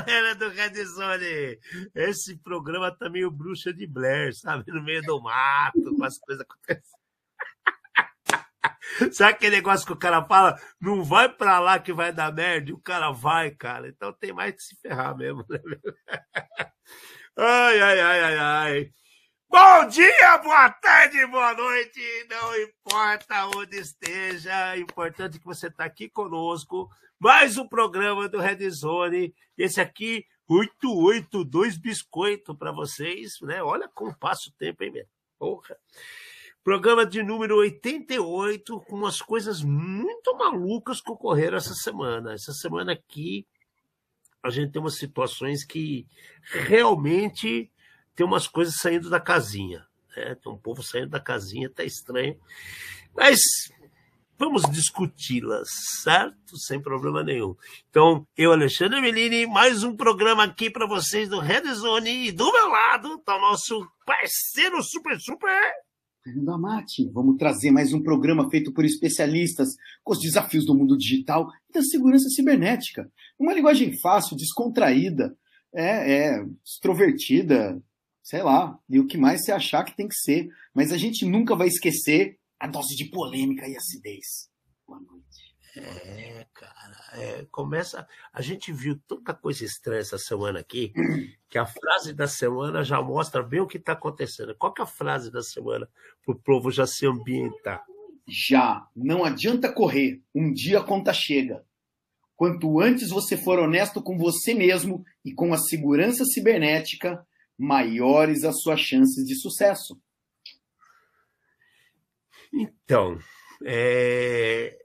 galera do Red Zone! Esse programa tá meio bruxa de Blair, sabe? No meio do mato, com as coisas acontecendo. Sabe aquele negócio que o cara fala? Não vai pra lá que vai dar merda, e o cara vai, cara. Então tem mais que se ferrar mesmo. Né? Ai, ai, ai, ai, ai. Bom dia, boa tarde, boa noite, não importa onde esteja, é importante que você está aqui conosco. Mais um programa do Red Zone. Esse aqui, 882 biscoito para vocês, né? Olha como passa o tempo, hein, meu? Porra. Programa de número 88, com umas coisas muito malucas que ocorreram essa semana. Essa semana aqui, a gente tem umas situações que realmente tem umas coisas saindo da casinha. Né? Tem um povo saindo da casinha, tá estranho. Mas vamos discuti-las, certo? Sem problema nenhum. Então, eu, Alexandre Melini, mais um programa aqui para vocês do Red Zone. E do meu lado tá o nosso parceiro super, super. Fernando Amati, vamos trazer mais um programa feito por especialistas com os desafios do mundo digital e da segurança cibernética. Uma linguagem fácil, descontraída, é, é extrovertida, sei lá, e o que mais você achar que tem que ser. Mas a gente nunca vai esquecer a dose de polêmica e acidez. Boa noite. É, cara, é, começa. A gente viu tanta coisa estranha essa semana aqui, que a frase da semana já mostra bem o que está acontecendo. Qual que é a frase da semana para o povo já se ambientar? Já, não adianta correr, um dia a conta chega. Quanto antes você for honesto com você mesmo e com a segurança cibernética, maiores as suas chances de sucesso. Então, é...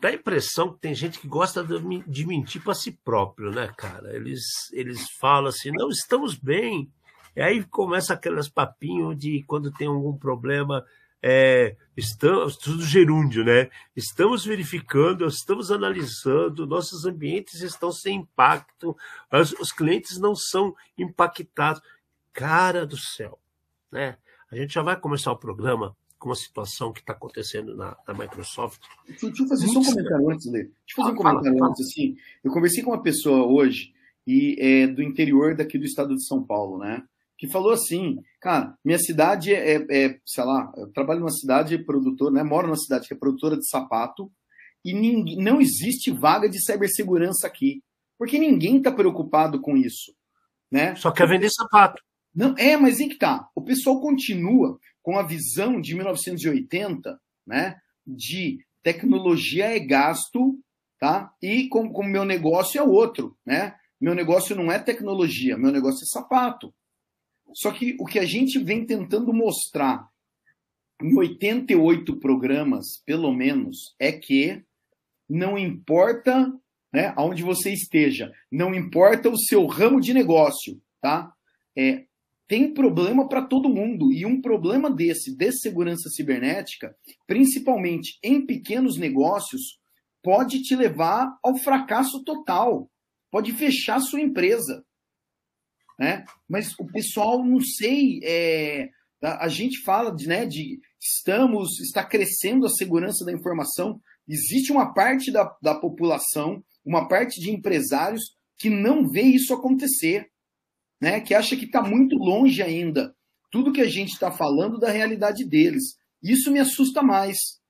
dá a impressão que tem gente que gosta de mentir para si próprio, né, cara? Eles, eles falam assim, não, estamos bem. E aí começa aqueles papinhos de quando tem algum problema, é, estamos, tudo gerúndio, né? Estamos verificando, estamos analisando, nossos ambientes estão sem impacto, os clientes não são impactados. Cara do céu, né? A gente já vai começar o programa com uma situação que está acontecendo na, na, Microsoft. Deixa, deixa eu fazer Muito só um comentário antes, Lê. Deixa eu fazer ah, um comentário fala, antes, assim. Eu conversei com uma pessoa hoje e é do interior daqui do estado de São Paulo, né? que falou assim, cara, minha cidade é, é, é sei lá, eu trabalho numa cidade produtora, né, moro numa cidade que é produtora de sapato e ninguém, não existe vaga de cibersegurança aqui, porque ninguém está preocupado com isso, né? Só quer vender sapato. Não, é, mas em que tá? O pessoal continua com a visão de 1980, né, de tecnologia é gasto, tá? E como, como meu negócio é outro, né? Meu negócio não é tecnologia, meu negócio é sapato. Só que o que a gente vem tentando mostrar em 88 programas, pelo menos, é que não importa né, aonde você esteja, não importa o seu ramo de negócio, tá? É, tem problema para todo mundo. E um problema desse, de segurança cibernética, principalmente em pequenos negócios, pode te levar ao fracasso total. Pode fechar sua empresa né? Mas o pessoal, não sei, é, a, gente fala de, né, de estamos, está crescendo a segurança da informação. Existe uma parte da, da população, uma parte de empresários que não vê isso acontecer, né? Que acha que está muito longe ainda. Tudo que a gente está falando da realidade deles. Isso me assusta mais.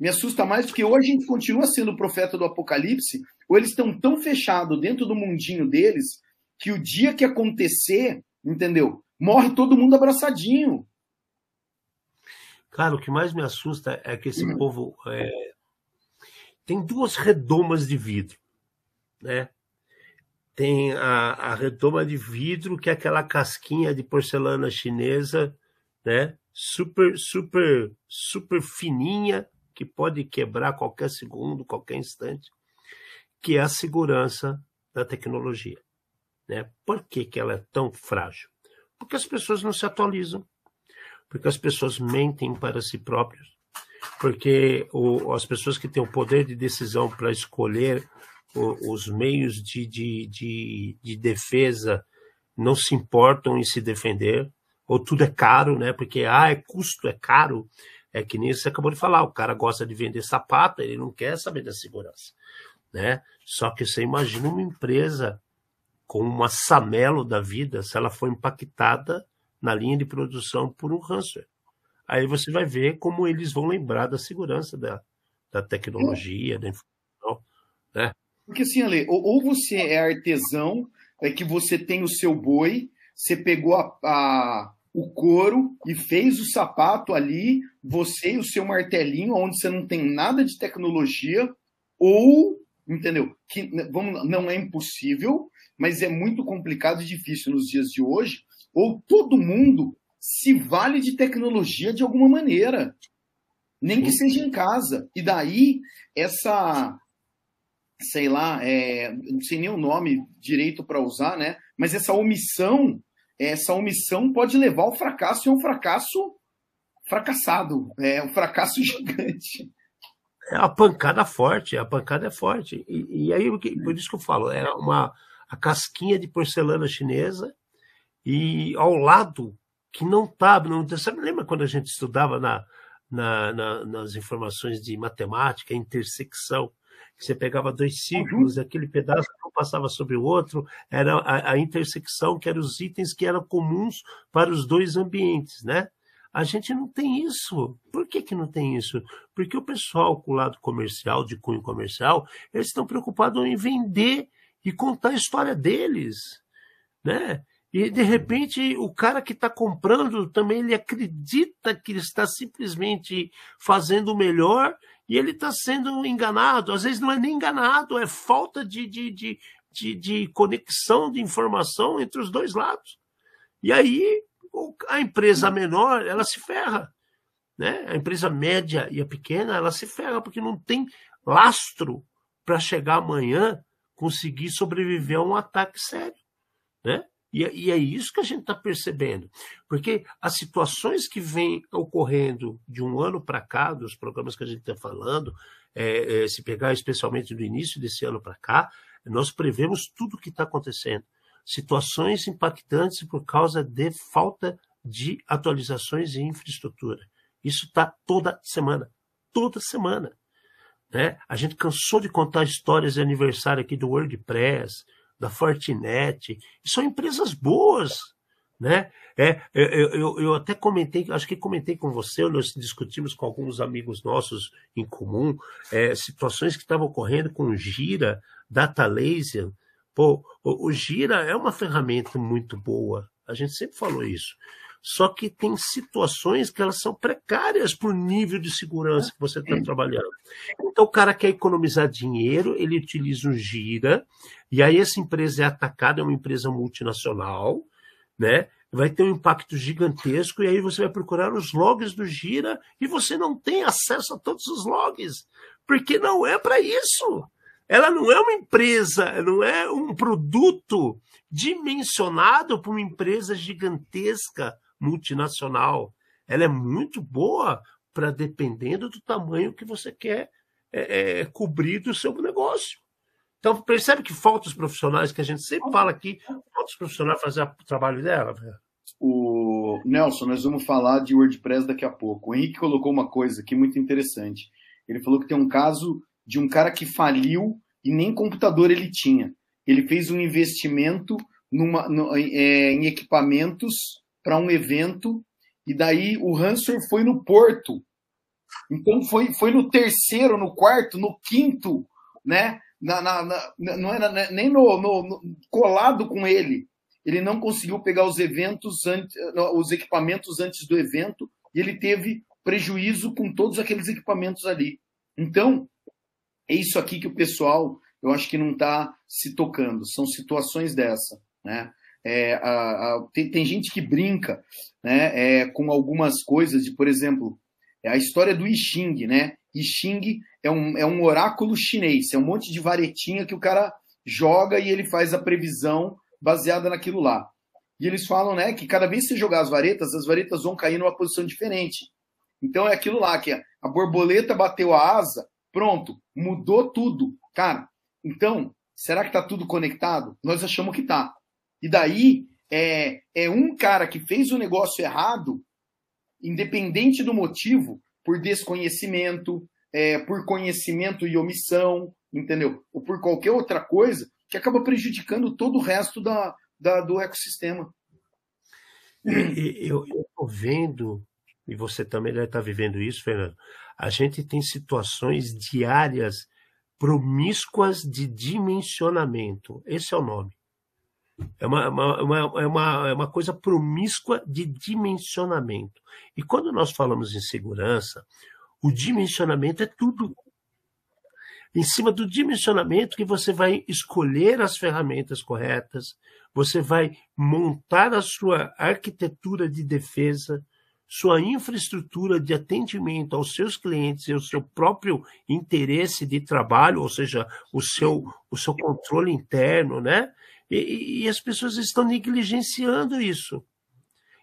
Me assusta mais porque ou a gente continua sendo o profeta do apocalipse, ou eles estão tão fechados dentro do mundinho deles que o dia que acontecer, entendeu? Morre todo mundo abraçadinho. Cara, o que mais me assusta é que esse hum. povo é... tem duas redomas de vidro, né? Tem a, a redoma de vidro, que é aquela casquinha de porcelana chinesa, né? Super, super, super fininha, que pode quebrar qualquer segundo, qualquer instante, que é a segurança da tecnologia. Né? Por que, que ela é tão frágil? Porque as pessoas não se atualizam, porque as pessoas mentem para si próprios, porque o, as pessoas que têm o poder de decisão para escolher os meios de, de, de, de defesa não se importam em se defender, ou tudo é caro, né? Porque ah, é custo, é caro. É que nem você acabou de falar, o cara gosta de vender sapato, ele não quer saber da segurança, né? Só que você imagina uma empresa com uma Samelo da vida, se ela for impactada na linha de produção por um ransomware. Aí você vai ver como eles vão lembrar da segurança da, da tecnologia, da informação, né? Porque assim, Ale, ou, ou você é artesão, é que você tem o seu boi, você pegou a, a, o couro e fez o sapato ali, você e o seu martelinho, onde você não tem nada de tecnologia, ou, entendeu? Que vamos, não é impossível, mas é muito complicado e difícil nos dias de hoje, ou todo mundo se vale de tecnologia de alguma maneira, nem que seja em casa. E daí, essa, sei lá, é, não sei nem o nome direito para usar, né? Mas essa omissão, essa omissão pode levar ao fracasso e é um fracasso fracassado, é um fracasso gigante. É a pancada forte, a pancada é forte. E, e aí, por isso que eu falo, é uma a casquinha de porcelana chinesa e ao lado que não está. Não, sabe, lembra quando a gente estudava na, na, na, nas informações de matemática, intersecção, você pegava dois círculos, uhum. aquele pedaço que não passava sobre o outro, era a, a, intersecção, que eram os itens que eram comuns para os dois ambientes, né? A gente não tem isso. Por que, que não tem isso? Porque o pessoal com o lado comercial, de cunho comercial, eles estão preocupados em vender e contar a história deles, né? E de repente o cara que está comprando também ele acredita que ele está simplesmente fazendo o melhor e ele está sendo enganado. Às vezes não é nem enganado, é falta de, de, de, de, de conexão de informação entre os dois lados. E aí a empresa menor ela se ferra. Né? A empresa média e a pequena ela se ferra porque não tem lastro para chegar amanhã conseguir sobreviver a um ataque sério. Né? E, é, e é isso que a gente está percebendo. Porque as situações que vêm ocorrendo de um ano para cá, dos programas que a gente está falando, é, é, se pegar especialmente do início desse ano para cá, nós prevemos tudo o que está acontecendo. Situações impactantes por causa de falta de atualizações em infraestrutura. Isso está toda semana. Toda semana. Né? A gente cansou de contar histórias de aniversário aqui do WordPress, da Fortinet, são empresas boas, né? É, eu, eu, eu, até comentei, acho que comentei com você, nós discutimos com alguns amigos nossos em comum, é, situações que estavam ocorrendo com Gira, Data Laser. Pô, o, o Gira é uma ferramenta muito boa, a gente sempre falou isso. Só que tem situações que elas são precárias por nível de segurança que você está trabalhando. Então o cara quer economizar dinheiro, ele utiliza um gira, e aí essa empresa é atacada, é uma empresa multinacional, né? Vai ter um impacto gigantesco, e aí você vai procurar os logs do gira e você não tem acesso a todos os logs, porque não é para isso. Ela não é uma empresa, não é um produto dimensionado para uma empresa gigantesca multinacional. Ela é muito boa para, dependendo do tamanho que você quer é, é, cobrir do seu negócio. Então, percebe que falta os profissionais, que a gente sempre fala aqui, falta os profissionais fazer o trabalho dela. O Nelson, nós vamos falar de WordPress daqui a pouco. O Henrique colocou uma coisa aqui muito interessante. Ele falou que tem um caso de um cara que faliu e nem computador ele tinha. Ele fez um investimento numa, no, é, em equipamentos para um evento e daí o Hansor foi no Porto. Então foi, foi no terceiro, no quarto, no quinto, né? Na, na, na não era nem no, no, no, colado com ele. Ele não conseguiu pegar os eventos, antes, os equipamentos antes do evento e ele teve prejuízo com todos aqueles equipamentos ali. Então é isso aqui que o pessoal, eu acho que não está se tocando. São situações dessa, né? É, a, a, tem, tem, gente que brinca né, é, com algumas coisas, de, por exemplo, é a história do I Ching, né? I Ching é um, é um oráculo chinês, é um monte de varetinha que o cara joga e ele faz a previsão baseada naquilo lá. E eles falam né, que cada vez que você jogar as varetas, as varetas vão cair numa posição diferente. Então é aquilo lá, que a borboleta bateu a asa, pronto, mudou tudo. Cara, então, será que está tudo conectado? Nós achamos que está. E daí é, é um cara que fez o negócio errado, independente do motivo, por desconhecimento, é, por conhecimento e omissão, entendeu? Ou por qualquer outra coisa que acaba prejudicando todo o resto da, da do ecossistema. Eu estou vendo, e você também deve estar vivendo isso, Fernando, a gente tem situações diárias promíscuas de dimensionamento. Esse é o nome. É uma, uma, uma, é uma, é uma coisa promíscua de dimensionamento. E quando nós falamos em segurança, o dimensionamento é tudo. Em cima do dimensionamento que você vai escolher as ferramentas corretas, você vai montar a sua arquitetura de defesa, sua infraestrutura de atendimento aos seus clientes e o seu próprio interesse de trabalho, ou seja, o seu, o seu controle interno, né? E, e, as pessoas estão negligenciando isso.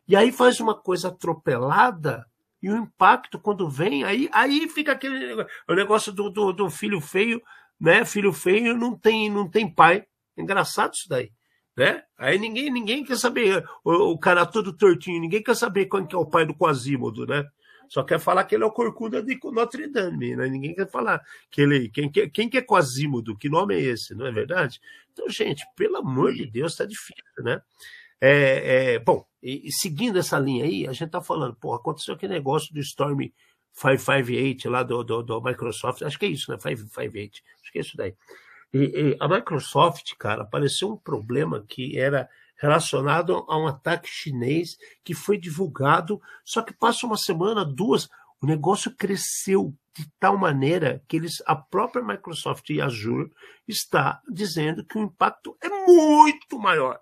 E aí faz uma coisa atropelada e o impacto quando vem, aí, aí fica aquele o negócio do, do, do filho feio, né? Filho feio não tem, não tem pai. Engraçado isso daí. Né? Aí ninguém, ninguém quer saber, o, o, cara todo tortinho, ninguém quer saber quem que é o pai do Quasímodo, né? Só quer falar que ele é o Corcunda de Notre Dame, né? Ninguém quer falar que ele. Quem, quem que é Quasímodo? Que nome é esse? Não é verdade? Então, gente, pelo amor de Deus, tá difícil, né? É, é, bom, e, e, seguindo essa linha aí, a gente tá falando, pô, aconteceu aquele negócio do Storm 558 lá do, do, do Microsoft, acho que é isso, né? 558, acho que é isso daí. E, e a Microsoft, cara, apareceu um problema que era relacionado a um ataque chinês que foi divulgado, só que passa uma semana, duas, o negócio cresceu de tal maneira que eles, a própria Microsoft e Azure está dizendo que o impacto é muito maior.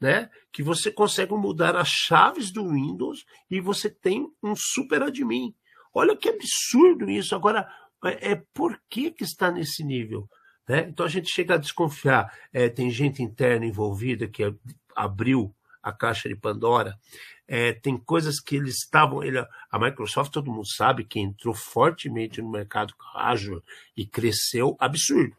Né? Que você consegue mudar as chaves do Windows e você tem um super admin. Olha que absurdo isso. Agora, é, é por que, que está nesse nível? Né? Então a gente chega a desconfiar. É, tem gente interna envolvida que abriu a caixa de Pandora. É, tem coisas que eles estavam. Ele, a Microsoft, todo mundo sabe que entrou fortemente no mercado Azure e cresceu absurdo.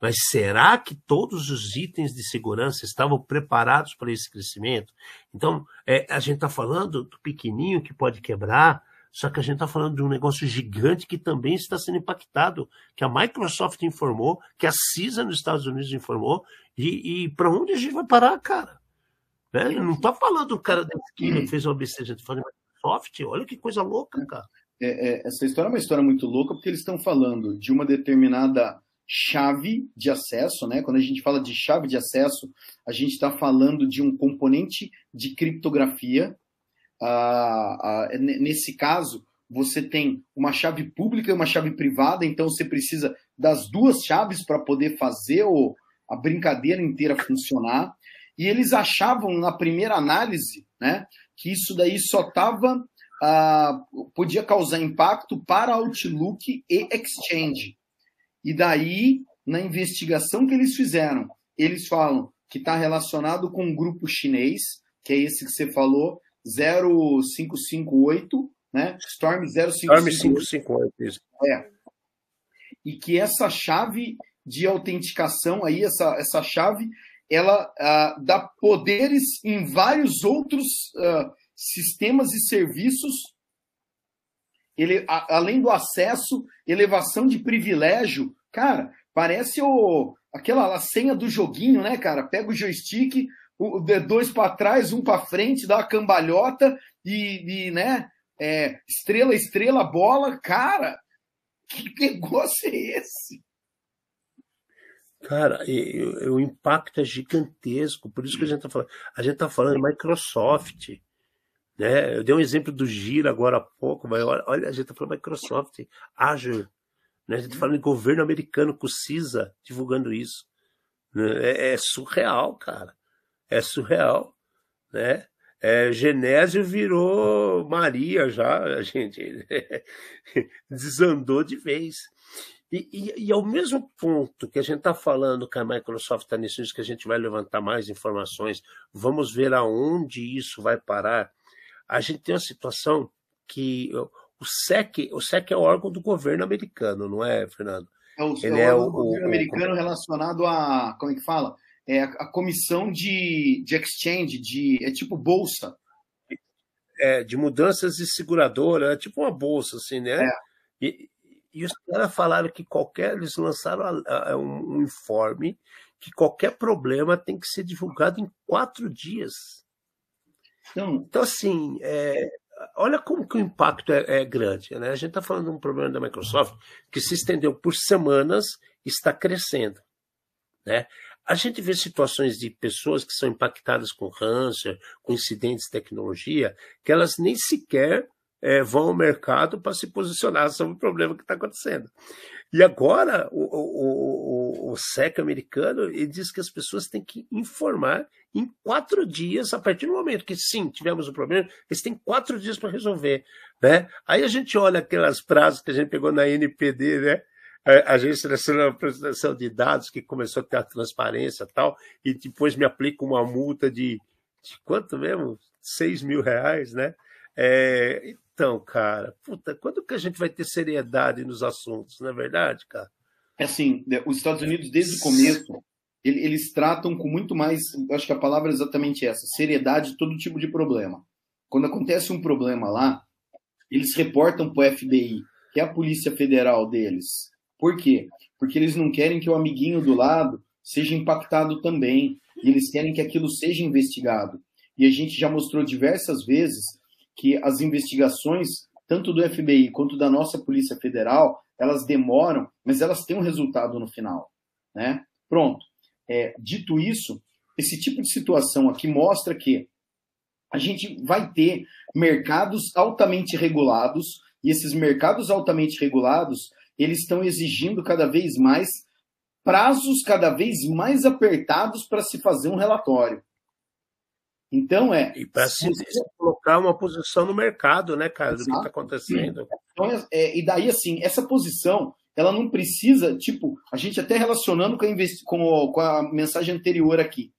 Mas será que todos os itens de segurança estavam preparados para esse crescimento? Então, é, a gente está falando do pequenininho que pode quebrar, só que a gente está falando de um negócio gigante que também está sendo impactado, que a Microsoft informou, que a CISA nos Estados Unidos informou, e, e para onde a gente vai parar, cara? Né? Não está falando do cara da esquina que fez uma besteira, a gente falando de Microsoft, olha que coisa louca, cara. É, é, essa história é uma história muito louca, porque eles estão falando de uma determinada chave de acesso, né? Quando a gente fala de chave de acesso, a gente está falando de um componente de criptografia nesse caso, você tem uma chave pública e uma chave privada, então você precisa das duas chaves para poder fazer o, a brincadeira inteira funcionar. E eles achavam na primeira análise né, que isso daí só estava. Ah, podia causar impacto para Outlook e Exchange. E daí, na investigação que eles fizeram, eles falam que está relacionado com um grupo chinês, que é esse que você falou, 0558, né? Storm 0558. Storm 558, isso. É. E que essa chave de autenticação aí, essa, essa chave, ela uh, dá poderes em vários outros uh, sistemas e serviços. Ele, a, além do acesso, elevação de privilégio, cara, parece o, aquela a senha do joguinho, né, cara? Pega o joystick, dois para trás, um para frente, dá uma cambalhota e, e né, é, estrela, estrela, bola, cara, que negócio é esse? Cara, o impacto é gigantesco, por isso que a gente está falando. A gente está falando de Microsoft. Né? Eu dei um exemplo do Gira agora há pouco, mas olha, olha a gente está falando Microsoft, Azure. Né? A gente está falando de governo americano com CISA divulgando isso. Né? É, é surreal, cara é surreal, né? É, Genésio virou Maria já, a gente desandou de vez. E, e, e, ao mesmo ponto que a gente está falando que a Microsoft está nisso, que a gente vai levantar mais informações, vamos ver aonde isso vai parar. A gente tem uma situação que o SEC, o SEC é o órgão do governo americano, não é, Fernando? É o, Ele é, é o, o governo americano o, relacionado a, como é que fala? É a, comissão de, de exchange, de, é tipo bolsa. é, de mudanças de seguradora, é tipo uma bolsa, assim, né? É. E, e os caras falaram que qualquer. Eles lançaram a, a, um, um informe que qualquer problema tem que ser divulgado em quatro dias. Então, então assim, é, olha como que o impacto é, é grande. Né? A gente está falando de um problema da Microsoft que se estendeu por semanas e está crescendo. Né? A gente vê situações de pessoas que são impactadas com câncer, com incidentes de tecnologia, que elas nem sequer é, vão ao mercado para se posicionar sobre o problema que está acontecendo. E agora o, o, o, o SEC americano ele diz que as pessoas têm que informar em quatro dias, a partir do momento que sim, tivemos um problema, eles têm quatro dias para resolver. Né? Aí a gente olha aquelas prazos que a gente pegou na NPD, né? A Agência Nacional de Proteção de Dados, que começou a ter a transparência e tal, e depois me aplica uma multa de, de quanto mesmo? 6 mil reais, né? É, então, cara, puta, quando que a gente vai ter seriedade nos assuntos, não é verdade, cara? É assim, né, os Estados Unidos, desde o começo, eles tratam com muito mais, acho que a palavra é exatamente essa, seriedade todo tipo de problema. Quando acontece um problema lá, eles reportam para o FBI, que é a Polícia Federal deles. Por quê? Porque eles não querem que o amiguinho do lado seja impactado também. E eles querem que aquilo seja investigado. E a gente já mostrou diversas vezes que as investigações, tanto do FBI quanto da nossa Polícia Federal, elas demoram, mas elas têm um resultado no final. Né? Pronto. É, dito isso, esse tipo de situação aqui mostra que a gente vai ter mercados altamente regulados, e esses mercados altamente regulados, eles estão exigindo cada vez mais prazos cada vez mais apertados para se fazer um relatório. Então é. E para se colocar uma posição no mercado, né, cara, do que está acontecendo. Então, é, é, e daí, assim, essa posição, ela não precisa, tipo, a gente até relacionando com a, com, com a mensagem anterior aqui.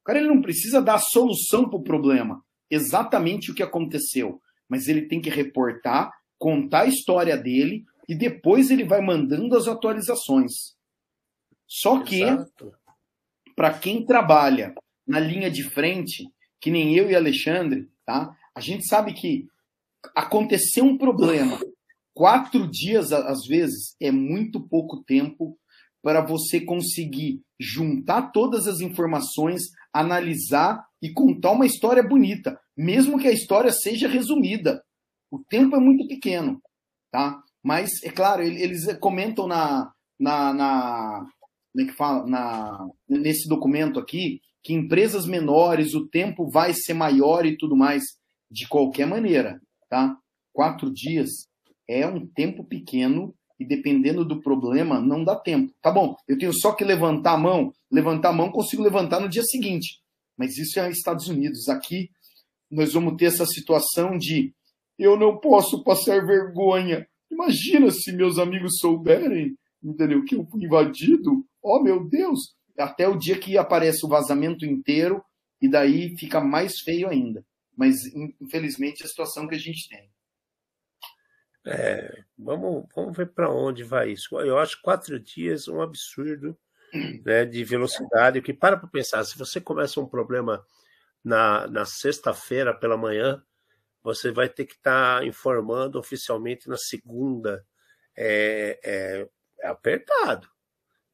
O cara ele não precisa dar a solução para o problema, exatamente o que aconteceu, mas ele tem que reportar, contar a história dele e depois ele vai mandando as atualizações. Só que, para quem trabalha na linha de frente, que nem eu e Alexandre, tá? A gente sabe que acontecer um problema quatro dias às vezes é muito pouco tempo para você conseguir juntar todas as informações, analisar e contar uma história bonita, mesmo que a história seja resumida. O tempo é muito pequeno, tá? Mas é claro, eles comentam na na, na como é que fala, na nesse documento aqui que empresas menores o tempo vai ser maior e tudo mais. De qualquer maneira, tá? Quatro dias é um tempo pequeno e dependendo do problema não dá tempo. Tá bom, eu tenho só que levantar a mão, levantar a mão consigo levantar no dia seguinte. Mas isso é Estados Unidos. Aqui nós vamos ter essa situação de eu não posso passar vergonha. Imagina se meus amigos souberem, entendeu, que eu fui invadido. Oh, meu Deus, até o dia que aparece o vazamento inteiro e daí fica mais feio ainda. Mas, infelizmente, é a situação que a gente tem. É, vamos, vamos ver para onde vai isso. Eu acho quatro dias um absurdo né, de velocidade. Que para para pensar, se você começa um problema na, na sexta-feira pela manhã, você vai ter que estar tá informando oficialmente na segunda. É, é, é apertado.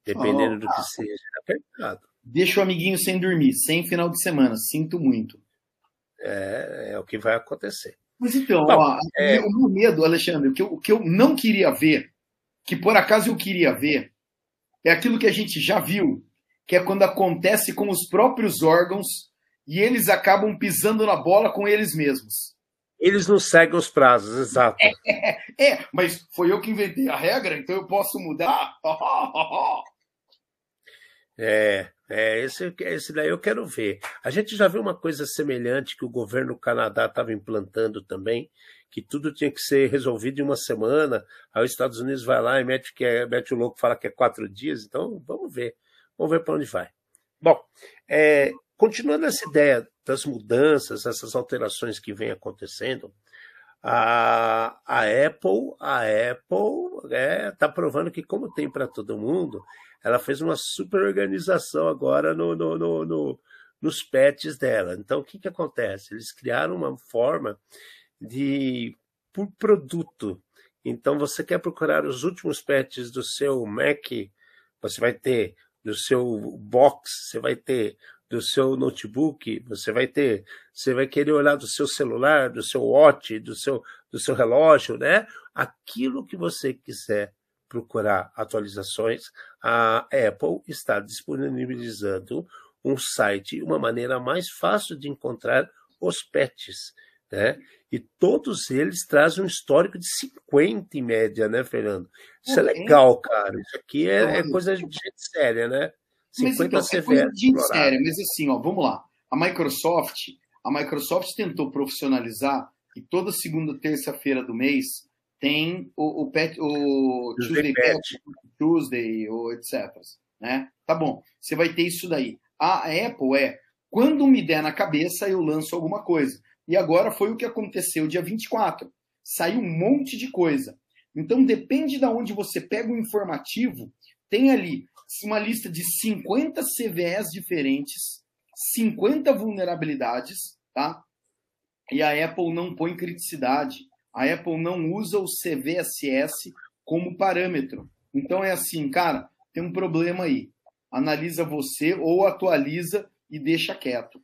Dependendo oh, do que seja, é apertado. Deixa o amiguinho sem dormir, sem final de semana. Sinto muito. É, é o que vai acontecer. Mas então, Bom, ó, é... o meu medo, Alexandre, o que, eu, o que eu não queria ver, que por acaso eu queria ver, é aquilo que a gente já viu, que é quando acontece com os próprios órgãos e eles acabam pisando na bola com eles mesmos. Eles não seguem os prazos, exato. É, é, mas foi eu que inventei a regra, então eu posso mudar. é, é esse, esse daí eu quero ver. A gente já viu uma coisa semelhante que o governo do Canadá estava implantando também, que tudo tinha que ser resolvido em uma semana. Aí os Estados Unidos vai lá e mete, que é, mete o louco fala que é quatro dias. Então, vamos ver. Vamos ver para onde vai. Bom, é, continuando essa ideia das mudanças, essas alterações que vem acontecendo, a, a Apple, a Apple está é, tá provando que, como tem para todo mundo, ela fez uma super organização agora no, no, no, no nos patches dela. Então, o que, que acontece? Eles criaram uma forma de por produto. Então, você quer procurar os últimos patches do seu Mac, você vai ter do seu box, você vai ter do seu notebook, você vai ter, você vai querer olhar do seu celular, do seu watch, do seu, do seu relógio, né? Aquilo que você quiser procurar atualizações, a Apple está disponibilizando um site, uma maneira mais fácil de encontrar os patches, né? E todos eles trazem um histórico de 50 em média, né, Fernando? Isso é legal, cara. Isso aqui é, é coisa de gente séria, né? 50 mas, então, é coisa de gente séria, mas assim, ó, vamos lá. A Microsoft, a Microsoft tentou profissionalizar e toda segunda terça-feira do mês tem o, o, pet, o Tuesday, Patch, Tuesday, ou etc. Né? Tá bom, você vai ter isso daí. A Apple é, quando me der na cabeça, eu lanço alguma coisa. E agora foi o que aconteceu dia 24. Saiu um monte de coisa. Então depende de onde você pega o informativo, tem ali uma lista de 50 CVEs diferentes, 50 vulnerabilidades, tá? E a Apple não põe criticidade. A Apple não usa o CVSS como parâmetro. Então é assim, cara, tem um problema aí. Analisa você ou atualiza e deixa quieto.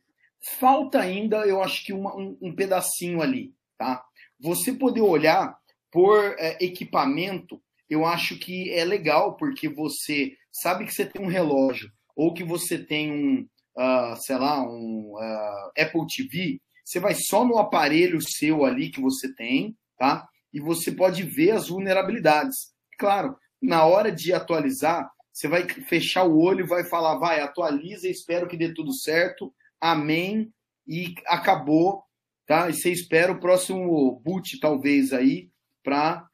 Falta ainda, eu acho que uma, um, um, pedacinho ali, tá? Você poder olhar por é, equipamento, eu acho que é legal, porque você sabe que você tem um relógio, ou que você tem um, uh, sei lá, um uh, Apple TV, você vai só no aparelho seu ali que você tem, tá? E você pode ver as vulnerabilidades. Claro, na hora de atualizar, você vai fechar o olho e vai falar, vai, atualiza, espero que dê tudo certo amém e acabou, tá? E você espera o próximo boot, talvez, aí, para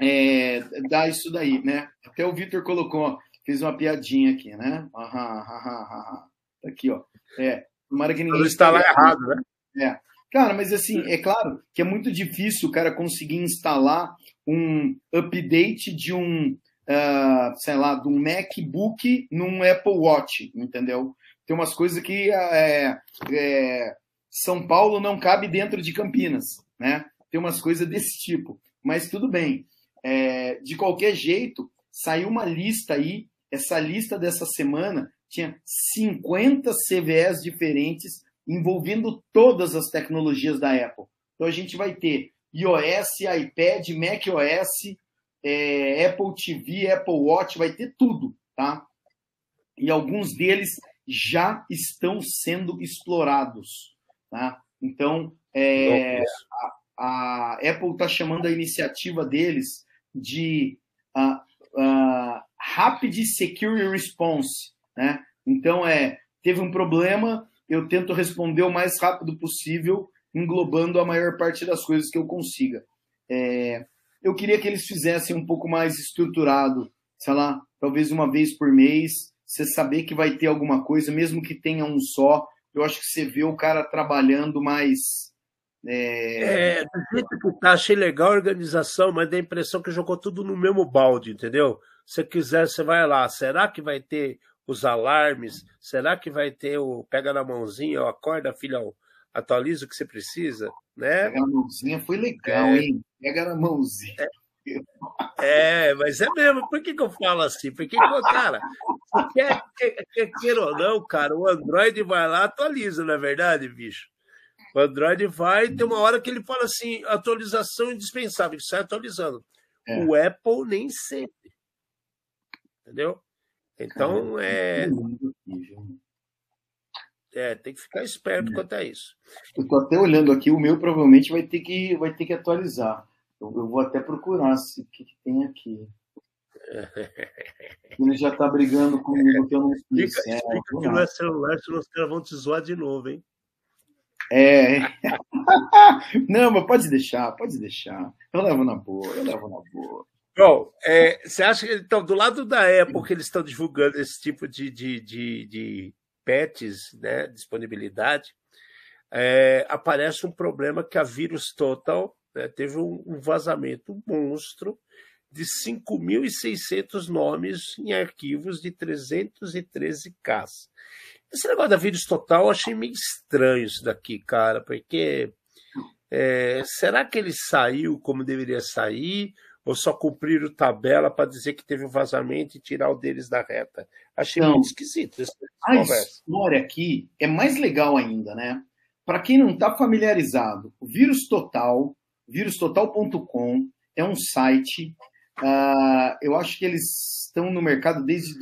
é, dar isso daí, né? Até o Vitor colocou, fez uma piadinha aqui, né? Aham, aham, aham. Tá aqui, ó. É, tomara que ninguém... Instalar errado, né? É. Cara, mas assim, é claro que é muito difícil o cara conseguir instalar um update de um, uh, sei lá, de um MacBook num Apple Watch, entendeu? tem umas coisas que é, é, São Paulo não cabe dentro de Campinas, né? Tem umas coisas desse tipo. Mas tudo bem. É, de qualquer jeito, saiu uma lista aí. Essa lista dessa semana tinha 50 CVEs diferentes envolvendo todas as tecnologias da Apple. Então a gente vai ter iOS, iPad, macOS, é, Apple TV, Apple Watch, vai ter tudo, tá? E alguns deles já estão sendo explorados. Tá? Então, é, a, a, Apple está chamando a iniciativa deles de uh, uh, Rapid Security Response. Né? Então, é, teve um problema, eu tento responder o mais rápido possível, englobando a maior parte das coisas que eu consiga. É, eu queria que eles fizessem um pouco mais estruturado, sei lá, talvez uma vez por mês, você saber que vai ter alguma coisa, mesmo que tenha um só. Eu acho que você vê o cara trabalhando mais. É, é do jeito que tá, achei legal a organização, mas dá a impressão que jogou tudo no mesmo balde, entendeu? Se quiser, você vai lá. Será que vai ter os alarmes? Será que vai ter o pega na mãozinha, acorda, filhão, atualiza o que você precisa? Né? Pega na mãozinha foi legal, é, hein? Pega na mãozinha. É, é, mas é mesmo. Por que, que eu falo assim? Porque, cara, quer, quer, quer, quer ou não, cara, o Android vai lá atualiza, não é verdade, bicho? O Android vai, tem uma hora que ele fala assim, atualização indispensável, ele sai atualizando. É. O Apple nem sempre. Entendeu? Então, é... É, tem que ficar esperto é. quanto a isso. Eu tô até olhando aqui, o meu provavelmente vai ter que, vai ter que atualizar. Eu, eu vou até procurar se, o que, que tem aqui. Ele já tá brigando comigo que eu não fiz. Explica, é, explica que não é celular, senão os caras vão te zoar de novo, hein? É. não, mas pode deixar, pode deixar. Eu levo na boa, eu levo na boa. Bom, é, você acha que então, do lado da Apple que eles estão divulgando esse tipo de, de, de, de patches, né, disponibilidade, é, aparece um problema que a Vírus Total né, teve um, um vazamento monstro de 5.600 nomes em arquivos de 313K. Esse negócio da vírus total eu achei meio estranho isso daqui, cara, porque É, será que ele saiu como deveria sair? Ou só cumpriram tabela para dizer que teve um vazamento e tirar o deles da reta? Achei Não. muito esquisito essa A conversa. história aqui é mais legal ainda, né? Para quem não está familiarizado, o Vírus Total, virustotal.com, é um site. ah, eu acho que eles estão no mercado desde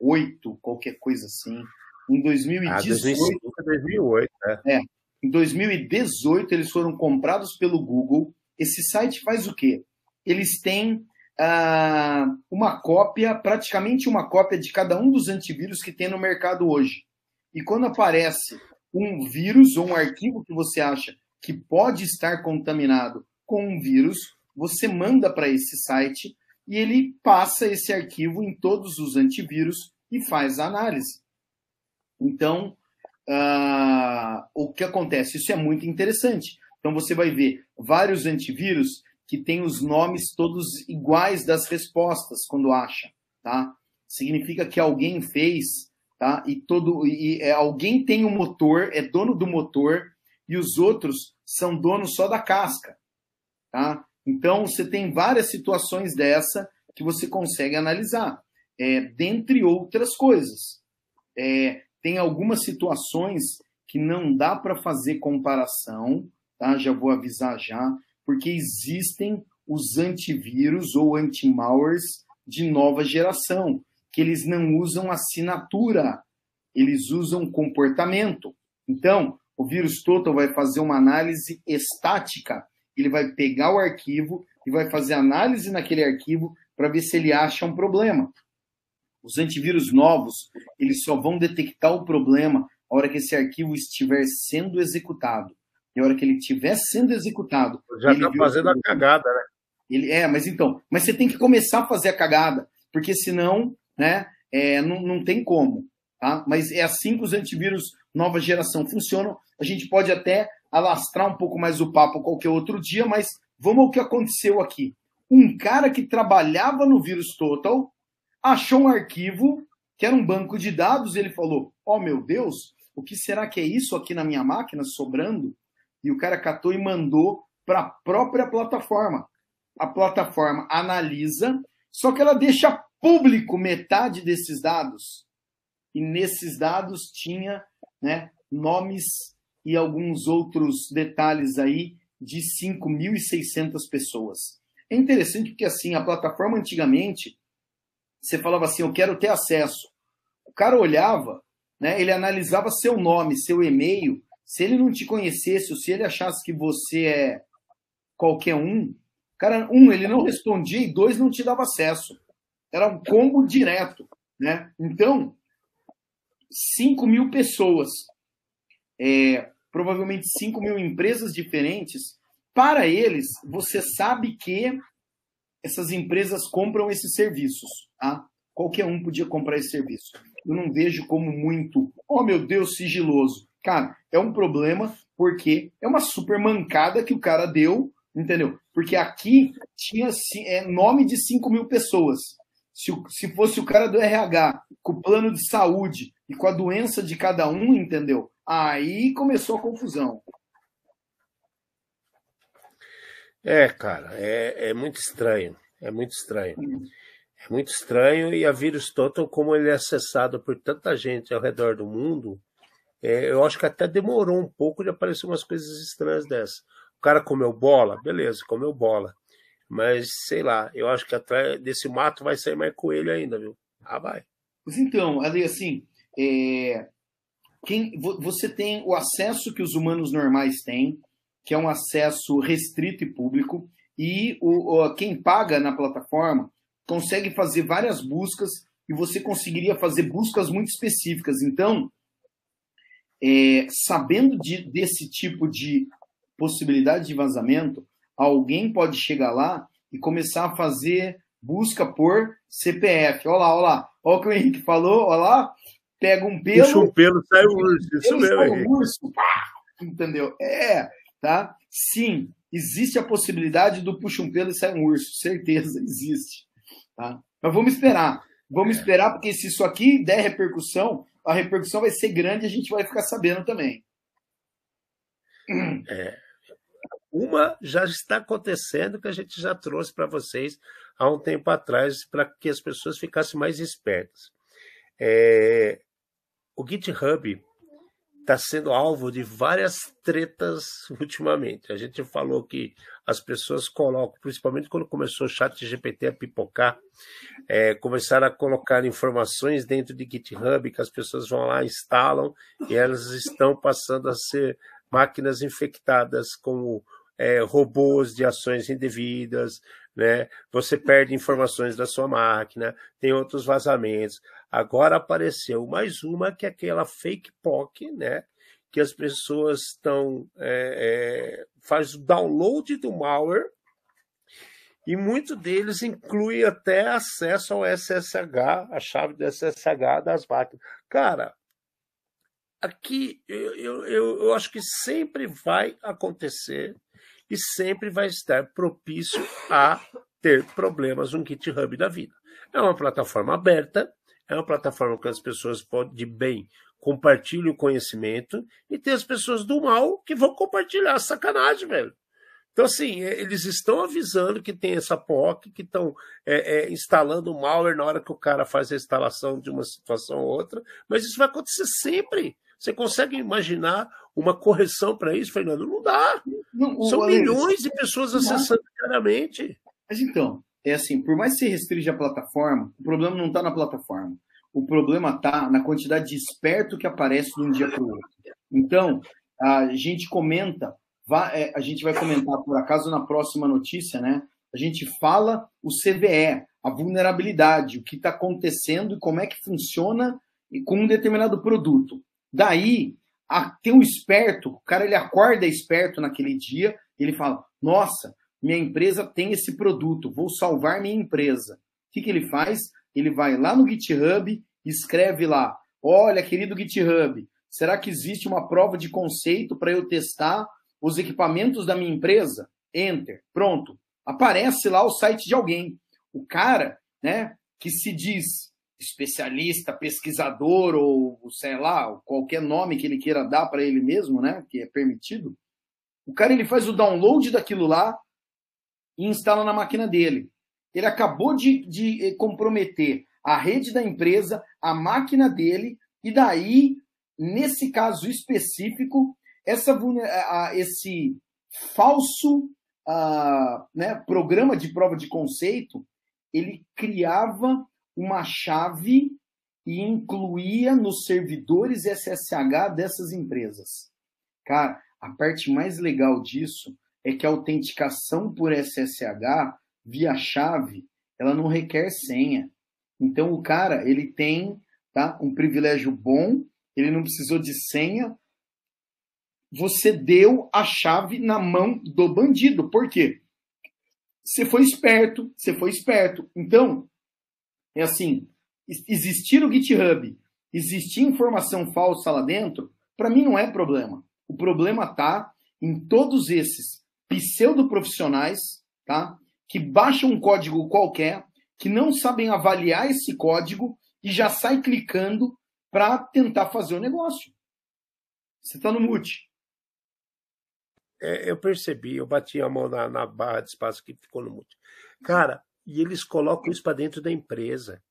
2008, qualquer coisa assim. Em Ah, 2018, 2005, 2008, né? em 2018 eles foram comprados pelo Google. Esse site faz o quê? Eles têm ah, uma cópia, praticamente uma cópia de cada um dos antivírus que tem no mercado hoje. E quando aparece um vírus ou um arquivo que você acha que pode estar contaminado com um vírus, você manda para esse site e ele passa esse arquivo em todos os antivírus e faz a análise. Então, ah, o que acontece? Isso é muito interessante. Então, você vai ver vários antivírus que têm os nomes todos iguais das respostas quando acha, tá? Significa que alguém fez, tá? E todo e é, alguém tem o um motor, é dono do motor e os outros são donos só da casca, tá? Então você tem várias situações dessa que você consegue analisar, é, dentre outras coisas. É, tem algumas situações que não dá para fazer comparação, tá? Já vou avisar já, porque existem os antivírus ou anti-malwares de nova geração, que eles não usam assinatura, eles usam comportamento. Então, o vírus total vai fazer uma análise estática, ele vai pegar o arquivo e vai fazer análise naquele arquivo para ver se ele acha um problema. Os antivírus novos, eles só vão detectar o problema a hora que esse arquivo estiver sendo executado. E a hora que ele estiver sendo executado. Já está fazendo a cagada, né? Ele, é, mas então, mas você tem que começar a fazer a cagada, porque senão, né, é, não, não tem como. Tá? Mas é assim que os antivírus nova geração funcionam. A gente pode até alastrar um pouco mais o papo qualquer outro dia, mas vamos ao que aconteceu aqui. Um cara que trabalhava no vírus Total achou um arquivo que era um banco de dados e ele falou: Oh meu Deus, o que será que é isso aqui na minha máquina sobrando? E o cara catou e mandou para a própria plataforma. A plataforma analisa, só que ela deixa público metade desses dados. E nesses dados tinha né, nomes e alguns outros detalhes aí de 5.600 pessoas. É interessante porque assim, a plataforma antigamente, você falava assim, eu quero ter acesso. O cara olhava, né, ele analisava seu nome, seu e-mail, se ele não te conhecesse, ou se ele achasse que você é qualquer um, cara, um, ele não respondia e dois, não te dava acesso. Era um combo direto, né? Então, 5 mil pessoas, é, provavelmente 5 mil empresas diferentes, para eles, você sabe que essas empresas compram esses serviços, tá? Qualquer um podia comprar esse serviço. Eu não vejo como muito, oh meu Deus, sigiloso. Cara, é um problema porque é uma super mancada que o cara deu, entendeu? Porque aqui tinha é, nome de 5 mil pessoas. Se, se fosse o cara do RH, com o plano de saúde e com a doença de cada um, entendeu? Aí começou a confusão. É, cara, é, é muito estranho. É muito estranho. É muito estranho e a Vírus Total, como ele é acessado por tanta gente ao redor do mundo, é, eu acho que até demorou um pouco de aparecer umas coisas estranhas dessas. O cara comeu bola, beleza, comeu bola. Mas, sei lá, eu acho que atrás desse mato vai sair mais coelho ainda, viu? Ah, vai. Mas então, ali, assim, é... Quem... você tem o acesso que os humanos normais têm, que é um acesso restrito e público, e o, o, quem paga na plataforma consegue fazer várias buscas e você conseguiria fazer buscas muito específicas. Então, é, sabendo de, desse tipo de possibilidade de vazamento, alguém pode chegar lá e começar a fazer busca por CPF. Olha lá, olha lá. Olha o que o Henrique falou, olha lá. Pega um pelo. Puxa um pelo, sai um urso. Isso mesmo, sai um urso. Pá, entendeu? É, tá? Sim, existe a possibilidade do puxa um pelo e sai um urso. Certeza, existe. Tá? Mas vamos esperar. Vamos esperar, porque se isso aqui der repercussão, a repercussão vai ser grande e a gente vai ficar sabendo também. É, Uma já está acontecendo que a gente já trouxe para vocês há um tempo atrás para que as pessoas ficassem mais espertas. É, o GitHub está sendo alvo de várias tretas ultimamente. A gente falou que as pessoas colocam, principalmente quando começou o chat GPT a pipocar, é, começaram a colocar informações dentro de GitHub que as pessoas vão lá, instalam e elas estão passando a ser máquinas infectadas com é, robôs de ações indevidas, né? Você perde informações da sua máquina, tem outros vazamentos. Agora apareceu mais uma que é aquela fake POC, né? Que as pessoas estão é, é, faz o download do malware e muito deles inclui até acesso ao SSH, a chave do SSH das máquinas. Cara, aqui eu, eu, eu acho que sempre vai acontecer e sempre vai estar propício a ter problemas no GitHub da vida. É uma plataforma aberta, é uma plataforma que as pessoas podem, de bem, compartilham o conhecimento e tem as pessoas do mal que vão compartilhar. Sacanagem, velho. Então, assim, é, eles estão avisando que tem essa POC, que estão é, é, instalando malware na hora que o cara faz a instalação de uma situação ou outra, mas isso vai acontecer sempre. Você consegue imaginar uma correção para isso, Fernando? Não dá. Não, São Alex, milhões de pessoas acessando diariamente. Mas então, é assim, por mais que você restringe a plataforma, o problema não está na plataforma. O problema está na quantidade de esperto que aparece de um dia para o outro. Então, a gente comenta, é, a gente vai comentar, por acaso, na próxima notícia, né? A gente fala o CVE, a vulnerabilidade, o que está acontecendo e como é que funciona com um determinado produto. Daí, a, tem um esperto, o cara ele acorda esperto naquele dia, ele fala: Nossa, minha empresa tem esse produto, vou salvar minha empresa. O que, que ele faz? Ele vai lá no GitHub, escreve lá: Olha, querido GitHub, será que existe uma prova de conceito para eu testar os equipamentos da minha empresa? Enter, pronto. Aparece lá o site de alguém. O cara, né, que se diz especialista, pesquisador ou sei lá, qualquer nome que ele queira dar para ele mesmo, né, que é permitido. O cara ele faz o download daquilo lá e instala na máquina dele. Ele acabou de, de eh, comprometer a rede da empresa, a máquina dele, e daí, nesse caso específico, essa, esse falso uh, né, programa de prova de conceito, ele criava uma chave e incluía nos servidores SSH dessas empresas. Cara, a parte mais legal disso é que a autenticação por SSH via chave, ela não requer senha. Então o cara, ele tem, tá, um privilégio bom, ele não precisou de senha. Você deu a chave na mão do bandido. Por quê? Você foi esperto, você foi esperto. Então, é assim, existir o GitHub, existir informação falsa lá dentro, para mim não é problema. O problema está em todos esses pseudo-profissionais, tá? Que baixam um código qualquer, que não sabem avaliar esse código e já sai clicando para tentar fazer o negócio. Você está no mute. É, eu percebi, eu bati a mão na, na barra de espaço que ficou no mute. Cara, e eles colocam isso para dentro da empresa.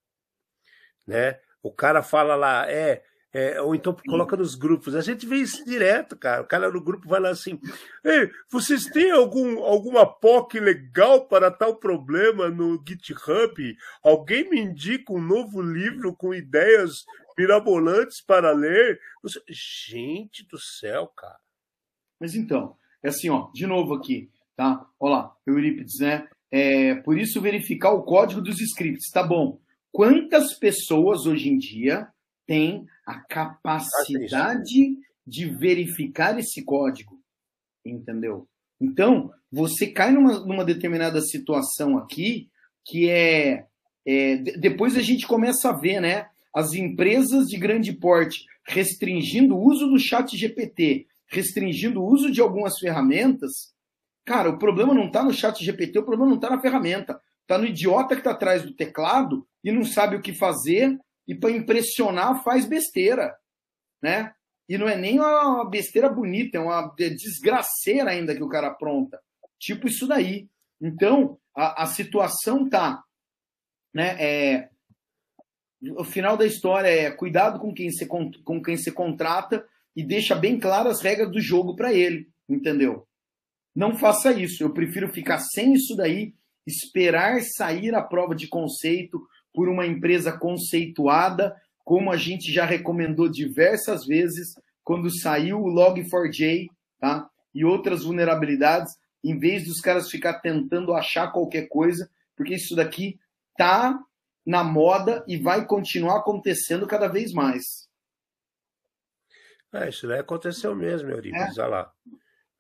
Né? O cara fala lá, é, é, ou então coloca nos grupos. A gente vê isso direto, cara. O cara no grupo vai lá assim: Ei, vocês têm algum, alguma POC legal para tal problema no GitHub? Alguém me indica um novo livro com ideias mirabolantes para ler? Gente do céu, cara. Mas então, é assim, ó, de novo aqui, tá? Olha lá, Eurípides, né? É, por isso, verificar o código dos scripts. Tá bom. Quantas pessoas hoje em dia têm a capacidade de verificar esse código? Entendeu? Então, você cai numa, numa determinada situação aqui que é, é. Depois a gente começa a ver, né? As empresas de grande porte restringindo o uso do chat GPT, restringindo o uso de algumas ferramentas Cara, o problema não está no chat GPT, o problema não está na ferramenta. Está no idiota que está atrás do teclado e não sabe o que fazer e para impressionar faz besteira, né? E não é nem uma besteira bonita, é uma desgraceira ainda que o cara apronta. Tipo isso daí. Então, a, a situação tá. Né, é, o final da história é cuidado com quem você, com quem você contrata e deixa bem claras as regras do jogo para ele, entendeu? Não faça isso. Eu prefiro ficar sem isso daí, esperar sair a prova de conceito por uma empresa conceituada, como a gente já recomendou diversas vezes quando saiu o Log4j, tá? E outras vulnerabilidades, em vez dos caras ficar tentando achar qualquer coisa, porque isso daqui tá na moda e vai continuar acontecendo cada vez mais. É, isso daí aconteceu mesmo, Euripides, é. olha lá.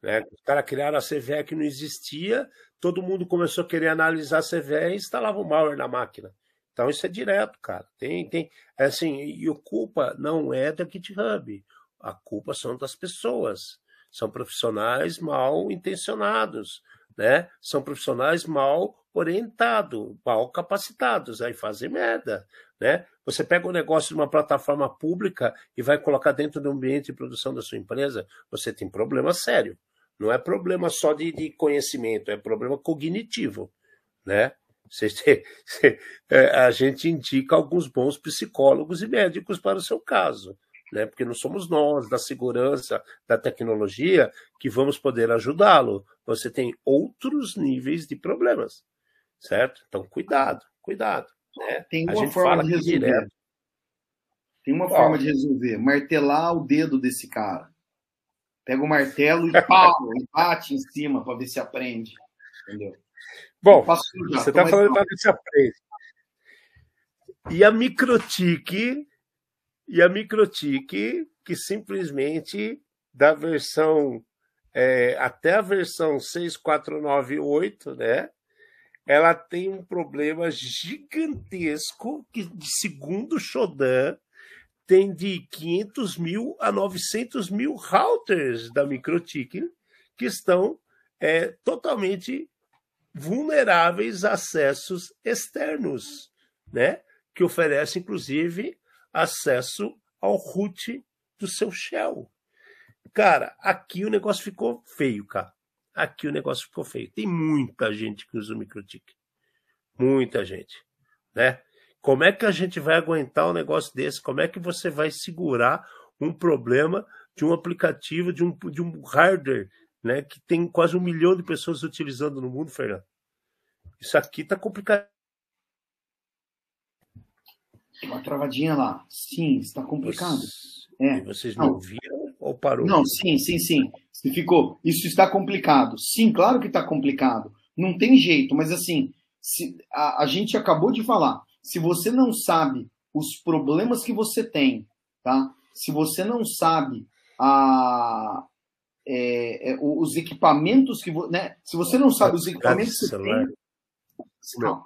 Né? Os caras criaram a CVE que não existia, todo mundo começou a querer analisar a CVE e instalava o malware na máquina. Então isso é direto, cara. Tem, tem, é assim, e a culpa não é da GitHub. A culpa são das pessoas. São profissionais mal intencionados, né? São profissionais mal orientados, mal capacitados, aí fazem merda, né? Você pega um negócio de uma plataforma pública e vai colocar dentro do ambiente de produção da sua empresa, você tem problema sério. Não é problema só de, de conhecimento, é problema cognitivo, né? É, a gente indica alguns bons psicólogos e médicos para o seu caso, né? Porque não somos nós da segurança da tecnologia que vamos poder ajudá-lo. Você tem outros níveis de problemas, certo? Então cuidado, cuidado. Né? Tem uma forma de resolver. Direto. Tem uma forma de resolver, martelar o dedo desse cara. Pega o martelo e pau, e bate em cima para ver se aprende. Entendeu? Bom, você está falando para se aprende. E a microtique e a Microtik, que simplesmente da versão é, até a versão 6498, né? Ela tem um problema gigantesco que, segundo Shodan, tem de 500 mil a 900 mil routers da Microtik que estão é, totalmente vulneráveis a acessos externos, né? Que oferece, inclusive, acesso ao root do seu shell. Cara, aqui o negócio ficou feio, cara. Aqui o negócio ficou feio. Tem muita gente que usa o MikroTik. Muita gente, né? Como é que a gente vai aguentar um negócio desse? Como é que você vai segurar um problema de um aplicativo, de um, de um hardware, né? Que tem quase um milhão de pessoas utilizando no mundo, Fernando? Isso aqui tá complicado uma travadinha lá. Sim, está complicado. É. E vocês não ouviram ou parou? Não, sim, sim, sim. Ficou. Isso está complicado. Sim, claro que está complicado. Não tem jeito, mas assim, se, a, a gente acabou de falar. Se você não sabe os problemas que você tem, tá? Se você não sabe a, é, é, os equipamentos que né? se você não sabe os equipamentos que você tem, não,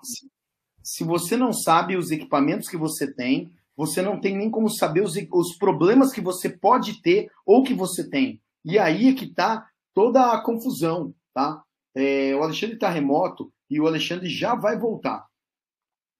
se você não sabe os equipamentos que você tem, você não tem nem como saber os, os problemas que você pode ter ou que você tem. E aí é que está toda a confusão, tá? É, o Alexandre está remoto e o Alexandre já vai voltar.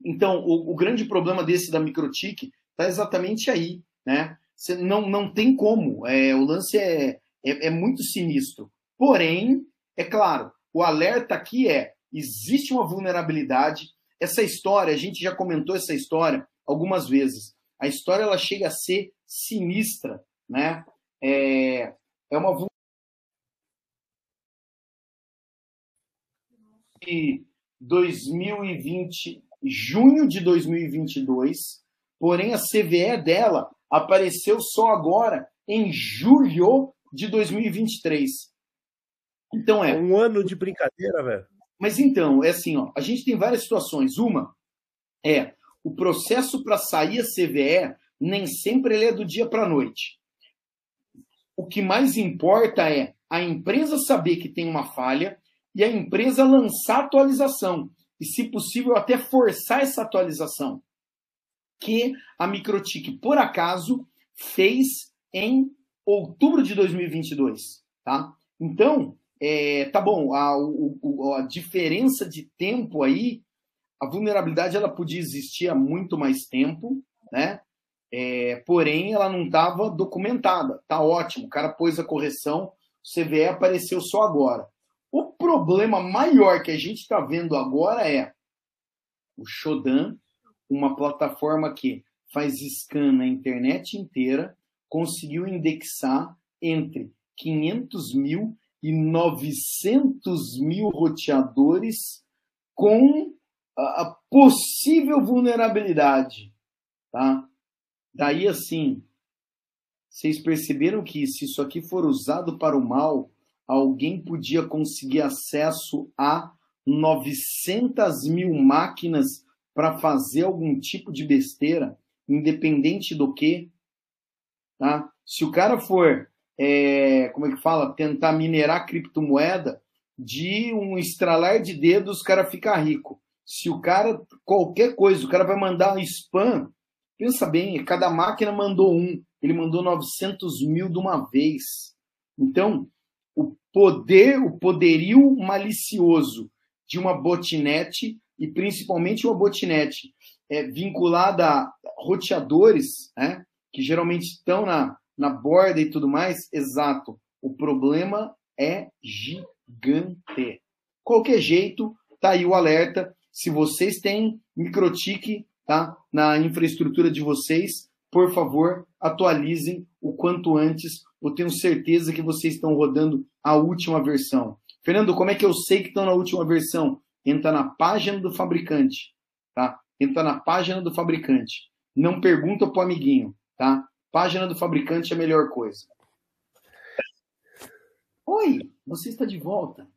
Então, o, o grande problema desse da Microtik está exatamente aí, né? Você não, não tem como. É, o lance é, é, é muito sinistro. Porém, é claro, o alerta aqui é: existe uma vulnerabilidade, essa história, a gente já comentou essa história algumas vezes. A história ela chega a ser sinistra, né? É, é uma de 2020, junho de 2022, porém a CVE dela apareceu só agora em julho de 2023. Então é um ano de brincadeira, velho. Mas então, é assim, ó, a gente tem várias situações. Uma é o processo para sair a CVE nem sempre ele é do dia para a noite. O que mais importa é a empresa saber que tem uma falha e a empresa lançar atualização e, se possível, até forçar essa atualização que a Microtik, por acaso, fez em outubro de 2022, tá? Então, é, tá bom, a, a diferença de tempo aí, a vulnerabilidade ela podia existir há muito mais tempo, né? É, porém, ela não estava documentada. Tá ótimo, o cara pôs a correção, o CVE apareceu só agora. O problema maior que a gente está vendo agora é o Shodan, uma plataforma que faz scan na internet inteira, conseguiu indexar entre 500 mil e 900 mil roteadores com a, possível vulnerabilidade. Tá? Daí, assim, vocês perceberam que se isso aqui for usado para o mal, alguém podia conseguir acesso a 900 mil máquinas para fazer algum tipo de besteira, independente do que. Tá? Se o cara for, é, como é que fala, tentar minerar criptomoeda, de um estralar de dedos o cara fica rico. Se o cara, qualquer coisa, o cara vai mandar um spam, pensa bem, cada máquina mandou um, ele mandou 900 mil de uma vez. Então, o poder, o poderio malicioso de uma botnet, e principalmente uma botnet é, vinculada a roteadores, né, que geralmente estão na, na borda e tudo mais, exato. O problema é gigante. Qualquer jeito, tá aí o alerta. Se vocês têm microtique tá, na infraestrutura de vocês, por favor, atualizem o quanto antes. Eu tenho certeza que vocês estão rodando a última versão. Fernando, como é que eu sei que estão na última versão? Entra na página do fabricante, tá? Entra na página do fabricante. Não pergunta pro amiguinho, tá? Página do fabricante é a melhor coisa. Oi, você está de volta.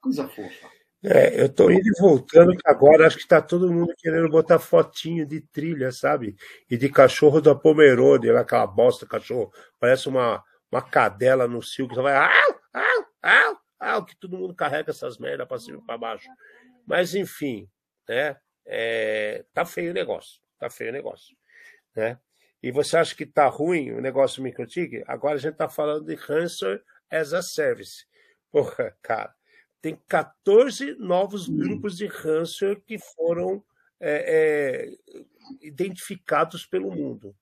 Coisa fofa. É, eu estou indo e voltando, agora acho que está todo mundo querendo botar fotinho de trilha, sabe? E de cachorro da Pomerode, aquela bosta cachorro. Parece uma, uma cadela no cio que vai. Au, au, au, au, que todo mundo carrega essas merdas para cima e para baixo. Mas, enfim, né? É, tá feio o negócio. Tá feio o negócio. Né? E você acha que tá ruim o negócio MicroTik? Agora a gente tá falando de Ransom as a Service. Porra, cara, tem 14 novos hum. grupos de ransomware que foram é, é, identificados pelo mundo.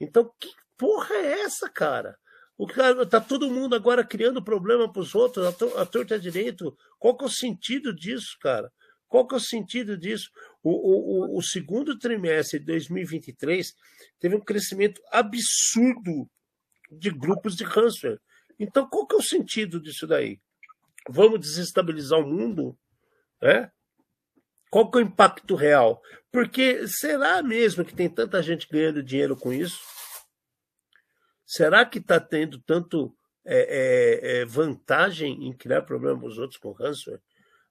Então, que porra é essa, cara? O cara tá todo mundo agora criando problema para os outros, a torta direito. Qual que é o sentido disso, cara? Qual que é o sentido disso? O, o, o, segundo trimestre de 2023 teve um crescimento absurdo de grupos de ransomware. Então, qual que é o sentido disso daí? Vamos desestabilizar o mundo? É? Qual que é o impacto real? Porque será mesmo que tem tanta gente ganhando dinheiro com isso? Será que está tendo tanto é, é, é, vantagem em criar problemas para os outros com ransomware?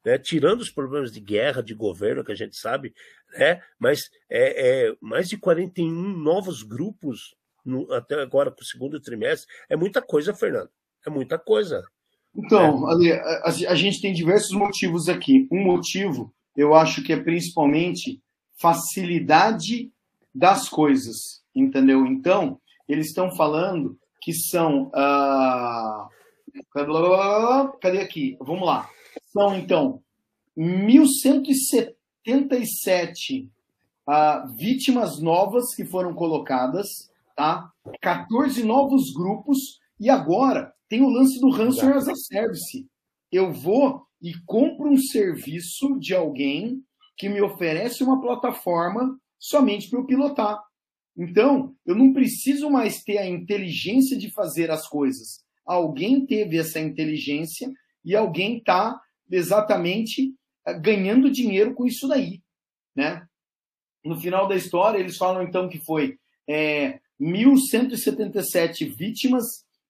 Né? Tirando os problemas de guerra, de governo, que a gente sabe, né? mas é, é mais de 41 novos grupos no, até agora para o segundo trimestre. É muita coisa, Fernando. É muita coisa. Então, é. a, a, gente tem diversos motivos aqui. Um motivo, eu acho que é principalmente facilidade das coisas, entendeu? Então, eles estão falando que são. Uh, cadê aqui? Vamos lá. São, então, 1.177 uh, ah, vítimas novas que foram colocadas, tá? 14 novos grupos, e agora tem o lance do ransomware as a service. Eu vou e compro um serviço de alguém que me oferece uma plataforma somente para eu pilotar. Então, eu não preciso mais ter a inteligência de fazer as coisas. Alguém teve essa inteligência e alguém está exatamente eh, ganhando dinheiro com isso daí, né? No final da história, eles falam então que foi é, 1.177 vítimas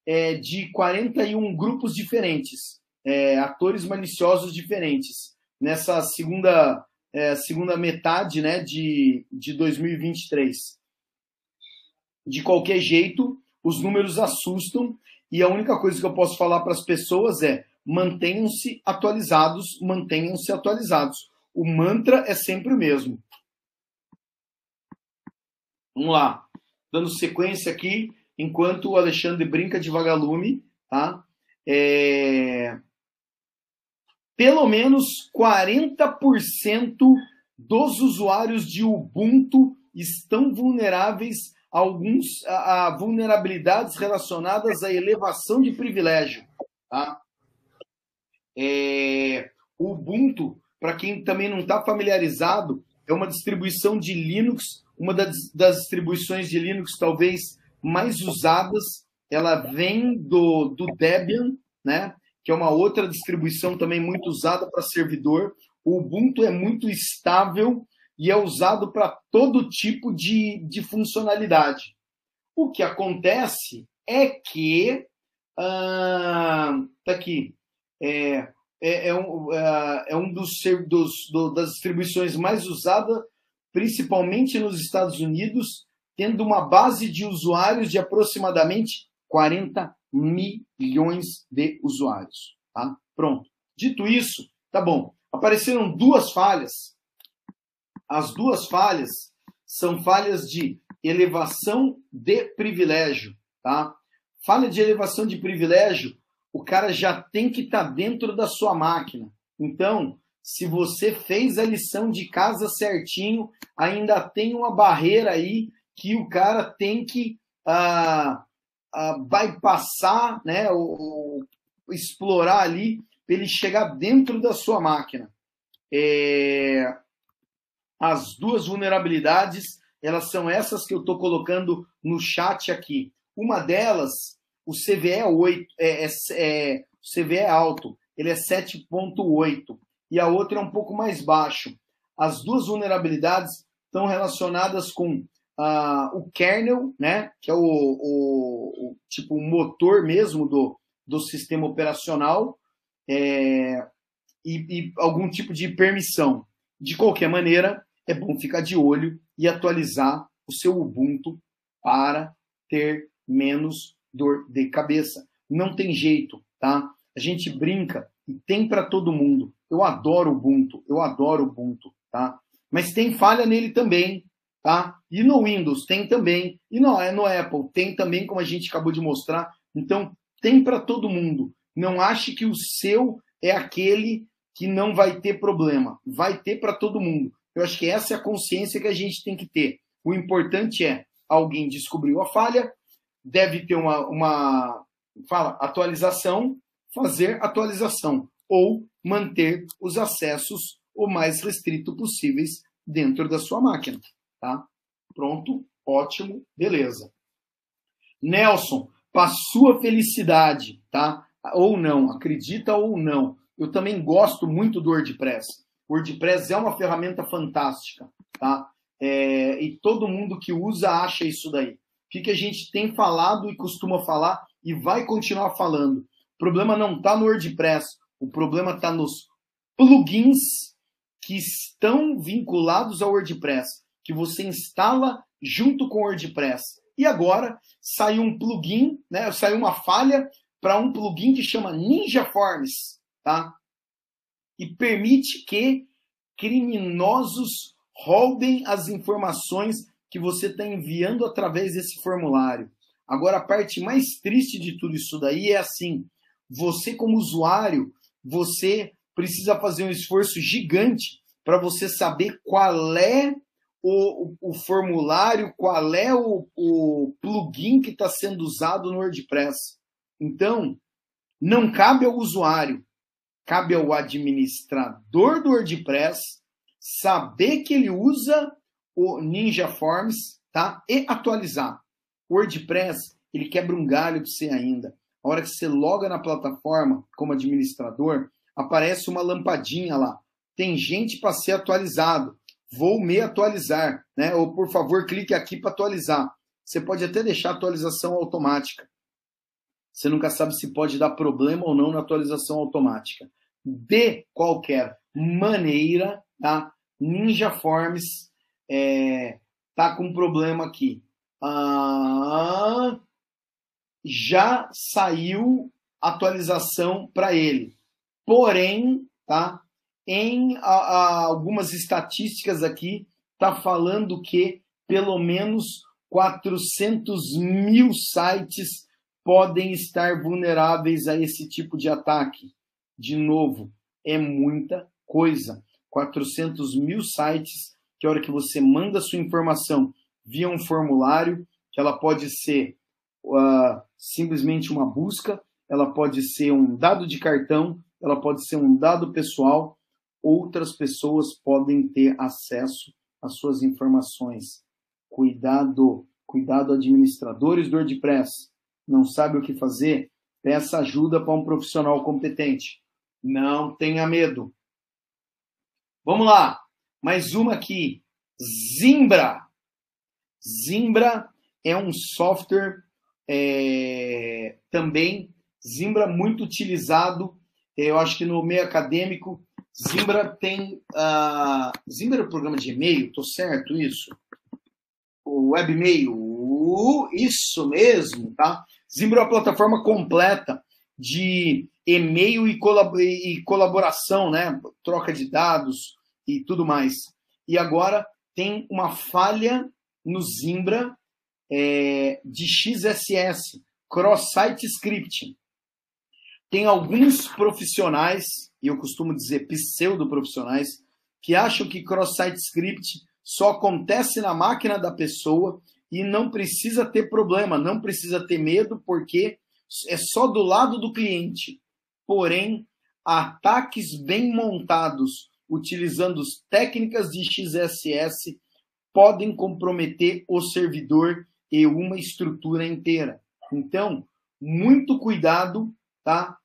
é, de 41 grupos diferentes, é, atores maliciosos diferentes, nessa segunda, é, segunda metade né, de, de 2023. De qualquer jeito, os números assustam e a única coisa que eu posso falar para as pessoas é mantenham-se atualizados, mantenham-se atualizados. O mantra é sempre o mesmo. Vamos lá. Dando sequência aqui, enquanto o Alexandre brinca de vagalume, tá? É... Pelo menos 40% dos usuários de Ubuntu estão vulneráveis alguns a, a vulnerabilidades relacionadas à elevação de privilégio. Tá? É, o Ubuntu, para quem também não está familiarizado, é uma distribuição de Linux, uma das, das, distribuições de Linux talvez mais usadas. Ela vem do, do Debian, né? que é uma outra distribuição também muito usada para servidor. O Ubuntu é muito estável e é usado para todo tipo de, de funcionalidade. O que acontece é que. Ah, tá aqui. É, é, é um, é, é um dos, dos do, das distribuições mais usadas, principalmente nos Estados Unidos, tendo uma base de usuários de aproximadamente 40 milhões de usuários. Tá? Pronto. Dito isso, tá bom. Apareceram duas falhas. As duas falhas são falhas de elevação de privilégio. Tá? Falha de elevação de privilégio, o cara já tem que estar tá dentro da sua máquina. Então, se você fez a lição de casa certinho, ainda tem uma barreira aí que o cara tem que ah, uh, bypassar, né, ou, ou explorar ali, para ele chegar dentro da sua máquina. É... As duas vulnerabilidades, elas são essas que eu estou colocando no chat aqui. Uma delas, o CVE é 8, é, é, é, o CVE é alto, ele é 7.8, e a outra é um pouco mais baixo. As duas vulnerabilidades estão relacionadas com uh, o kernel, né, que é o, o, o, tipo o motor mesmo do, do sistema operacional, é, e, e algum tipo de permissão. De qualquer maneira, é bom ficar de olho e atualizar o seu Ubuntu para ter menos dor de cabeça. Não tem jeito, tá? A gente brinca e tem para todo mundo. Eu adoro o Ubuntu, eu adoro o Ubuntu, tá? Mas tem falha nele também, Tá? E no Windows tem também, e no, é no Apple tem também, como a gente acabou de mostrar. Então, tem para todo mundo. Não ache que o seu é aquele que não vai ter problema. Vai ter para todo mundo. Eu acho que essa é a consciência que a gente tem que ter. O importante é alguém descobriu a falha, deve ter uma, uma fala, atualização, fazer atualização ou manter os acessos o mais restrito possíveis dentro da sua máquina. Tá? Pronto, ótimo, beleza. Nelson, para sua felicidade, tá? Ou não, acredita ou não. Eu também gosto muito do WordPress. O WordPress é uma ferramenta fantástica, tá? É, e todo mundo que usa acha isso daí. Que, que a gente tem falado e costuma falar e vai continuar falando? O problema não está no WordPress, o problema está nos plugins que estão vinculados ao WordPress que você instala junto com o WordPress. E agora saiu um plugin, né? Saiu uma falha para um plugin que chama Ninja Forms, tá? E permite que criminosos roubem as informações que você está enviando através desse formulário. Agora, a parte mais triste de tudo isso daí é assim: você, como usuário, você precisa fazer um esforço gigante para você saber qual é o, o, formulário, qual é o, o plugin que está sendo usado no WordPress. Então, não cabe ao usuário, cabe ao administrador do WordPress saber que ele usa o Ninja Forms tá? e atualizar. WordPress ele quebra um galho de você ainda. A hora que você loga na plataforma como administrador, aparece uma lampadinha lá. Tem gente para ser atualizado vou me atualizar, né? Ou por favor, clique aqui para atualizar. Você pode até deixar a atualização automática. Você nunca sabe se pode dar problema ou não na atualização automática. De qualquer maneira, tá? Ninja Forms é, tá com problema aqui. Ah, já saiu atualização para ele. Porém, tá? em a, a, algumas estatísticas aqui, está falando que pelo menos 400 mil sites podem estar vulneráveis a esse tipo de ataque. De novo, é muita coisa. 400 mil sites que a hora que você manda sua informação via um formulário, que ela pode ser uh, simplesmente uma busca, ela pode ser um dado de cartão, ela pode ser um dado pessoal, outras pessoas podem ter acesso às suas informações. Cuidado, cuidado administradores do WordPress. Não sabe o que fazer? Peça ajuda para um profissional competente. Não tenha medo. Vamos lá. Mais uma aqui. Zimbra. Zimbra é um software é, também, Zimbra muito utilizado, eu acho que no meio acadêmico, Zimbra tem. Uh, Zimbra é um programa de e-mail, tô certo isso? O webmail, uh, isso mesmo, tá? Zimbra é uma plataforma completa de e-mail e, colab e colaboração, né? Troca de dados e tudo mais. E agora tem uma falha no Zimbra é, de XSS, Cross-Site Scripting. Tem alguns profissionais, e eu costumo dizer pseudo-profissionais, que acham que cross-site script só acontece na máquina da pessoa e não precisa ter problema, não precisa ter medo, porque é só do lado do cliente. Porém, ataques bem montados, utilizando técnicas de XSS, podem comprometer o servidor e uma estrutura inteira. Então, muito cuidado, tá?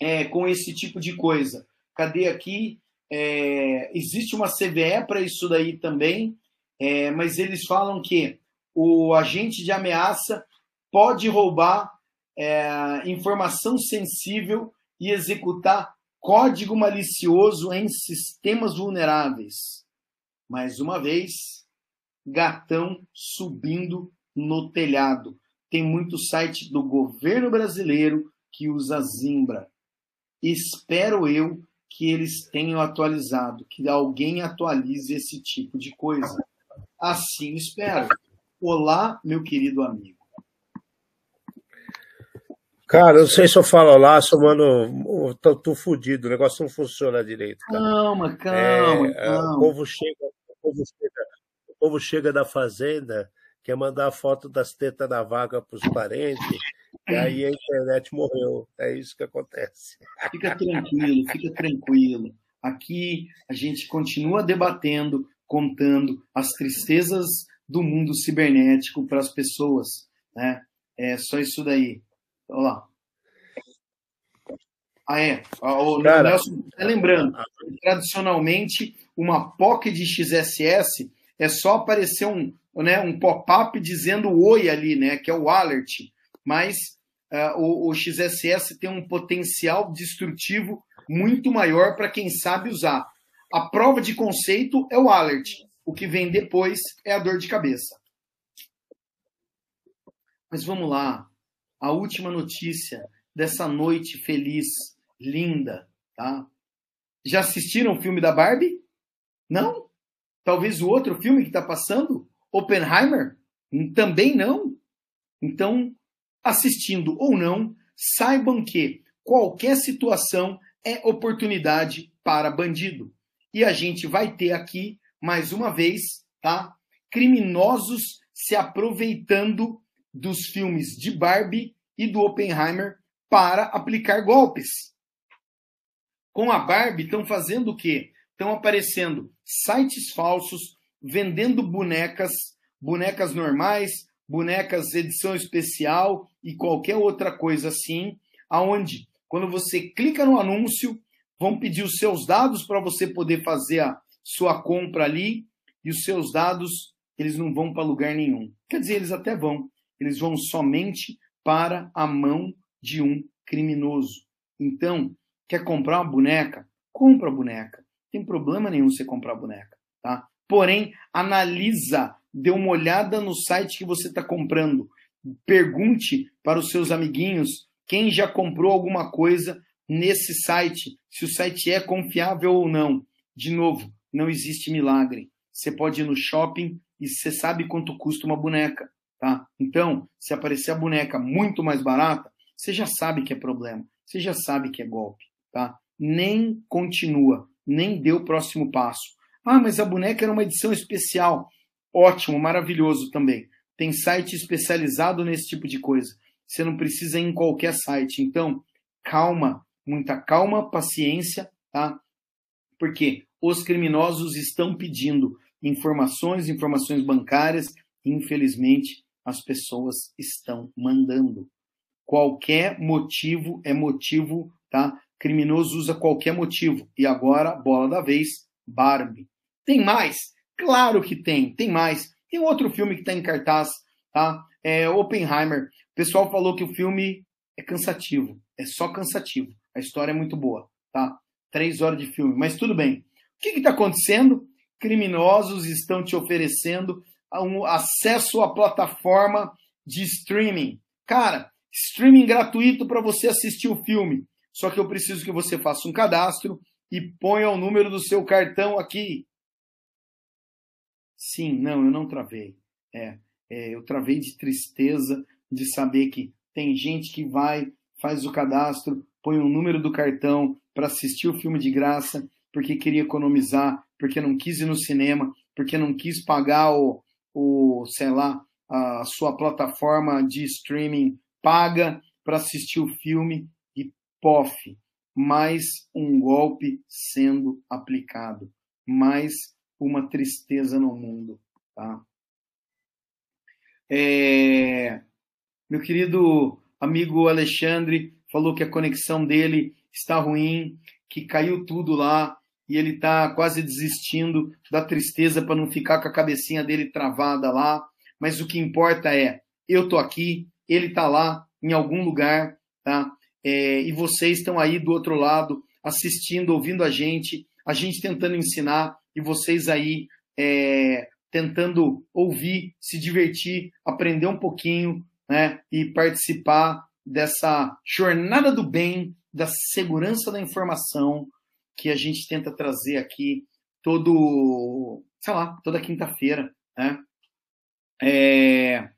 É, com esse tipo de coisa. Cadê aqui? É, existe uma CVE para isso daí também, é, mas eles falam que o agente de ameaça pode roubar é, informação sensível e executar código malicioso em sistemas vulneráveis. Mais uma vez, gatão subindo no telhado. Tem muito site do governo brasileiro que usa Zimbra. Espero eu que eles tenham atualizado, que alguém atualize esse tipo de coisa. Assim espero. Olá, meu querido amigo. Cara, não sei se eu falo lá, sou mano, tô, tô fudido, o negócio não funciona direito. Cara. Calma, calma, é, calma. O povo chega, o povo chega, o povo chega da fazenda, quer mandar foto das tetas da vaga para os parentes, e aí a internet morreu. É isso que acontece. Fica tranquilo, fica tranquilo. Aqui a gente continua debatendo, contando as tristezas do mundo cibernético para as pessoas. Né? É só isso daí. Olha lá. Ah, é. O Cara, Nelson tá lembrando, tradicionalmente, uma POC de XSS é só aparecer um, né, um pop-up dizendo oi ali, né, que é o alert. Mas uh, o, o XSS tem um potencial destrutivo muito maior para quem sabe usar. A prova de conceito é o alert. O que vem depois é a dor de cabeça. Mas vamos lá a última notícia dessa noite feliz, linda, tá? Já assistiram o filme da Barbie? Não? Talvez o outro filme que está passando? Oppenheimer? Também não? Então, assistindo ou não, saibam que qualquer situação é oportunidade para bandido. E a gente vai ter aqui, mais uma vez, tá? Criminosos se aproveitando dos filmes de Barbie e do Oppenheimer para aplicar golpes. Com a Barbie, estão fazendo o quê? Estão aparecendo sites falsos, vendendo bonecas, bonecas normais, bonecas edição especial e qualquer outra coisa assim, aonde quando você clica no anúncio, vão pedir os seus dados para você poder fazer a sua compra ali e os seus dados eles não vão para lugar nenhum. Quer dizer, eles até vão, eles vão somente para a mão de um criminoso. Então, quer comprar uma boneca? Compra a boneca. Não tem problema nenhum você comprar a boneca, tá? Porém, analisa, dê uma olhada no site que você está comprando. Pergunte para os seus amiguinhos quem já comprou alguma coisa nesse site, se o site é confiável ou não. De novo, não existe milagre. Você pode ir no shopping e você sabe quanto custa uma boneca. Tá? Então, se aparecer a boneca muito mais barata, você já sabe que é problema, você já sabe que é golpe. Tá? Nem continua, nem dê o próximo passo. Ah, mas a boneca era uma edição especial. Ótimo, maravilhoso também. tem site especializado nesse tipo de coisa. Você não precisa ir em qualquer site. Então, calma, muita calma, paciência, tá? Porque os criminosos estão pedindo informações, informações bancárias, infelizmente as pessoas estão mandando. Qualquer motivo é motivo, tá? Criminoso usa qualquer motivo. E agora, bola da vez, Barbie. Tem mais? Claro que tem, tem mais. Tem outro filme que está em cartaz, tá? É Oppenheimer. O pessoal falou que o filme é cansativo, é só cansativo. A história é muito boa, tá? Três horas de filme, mas tudo bem. O que está acontecendo? Criminosos estão te oferecendo um acesso à plataforma de streaming. Cara, streaming gratuito para você assistir o filme. Só que eu preciso que você faça um cadastro e ponha o número do seu cartão aqui. Sim, não, eu não travei. É, é, eu travei de tristeza de saber que tem gente que vai, faz o cadastro, põe o número do cartão para assistir o filme de graça, porque queria economizar, porque não quis ir no cinema, porque não quis pagar o, o sei lá, a sua plataforma de streaming paga para assistir o filme e pof, mais um golpe sendo aplicado, mais uma tristeza no mundo, tá? É... Meu querido amigo Alexandre falou que a conexão dele está ruim, que caiu tudo lá e ele está quase desistindo da tristeza para não ficar com a cabecinha dele travada lá. Mas o que importa é, eu tô aqui, ele está lá em algum lugar, tá? É, e vocês estão aí do outro lado assistindo, ouvindo a gente, a gente tentando ensinar e vocês aí é, tentando ouvir, se divertir, aprender um pouquinho, né? E participar dessa jornada do bem, da segurança da informação que a gente tenta trazer aqui todo, sei lá, toda quinta-feira, né? É...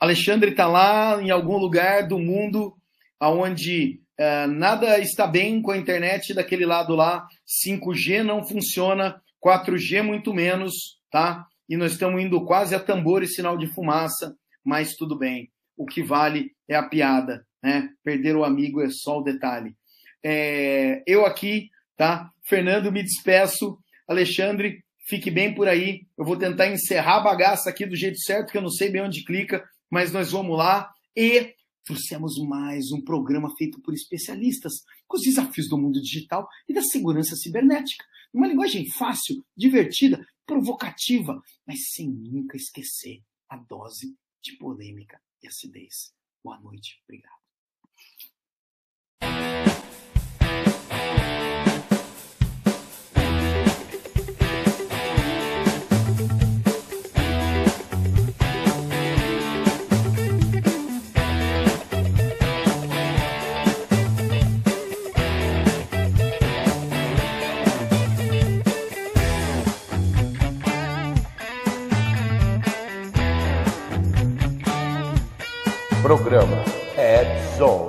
Alexandre está lá em algum lugar do mundo onde é, nada está bem com a internet daquele lado lá, 5G não funciona, 4G muito menos, tá? E nós estamos indo quase a tambor e sinal de fumaça, mas tudo bem. O que vale é a piada, né? Perder o amigo é só o detalhe. É, eu aqui, tá? Fernando, me despeço. Alexandre, fique bem por aí. Eu vou tentar encerrar a bagaça aqui do jeito certo, que eu não sei bem onde clica, mas nós vamos lá. E trouxemos mais um programa feito por especialistas com os desafios do mundo digital e da segurança cibernética. Uma linguagem fácil, divertida, provocativa, mas sem nunca esquecer a dose de polêmica e acidez. Boa noite. Obrigado. Programa Ed Zone.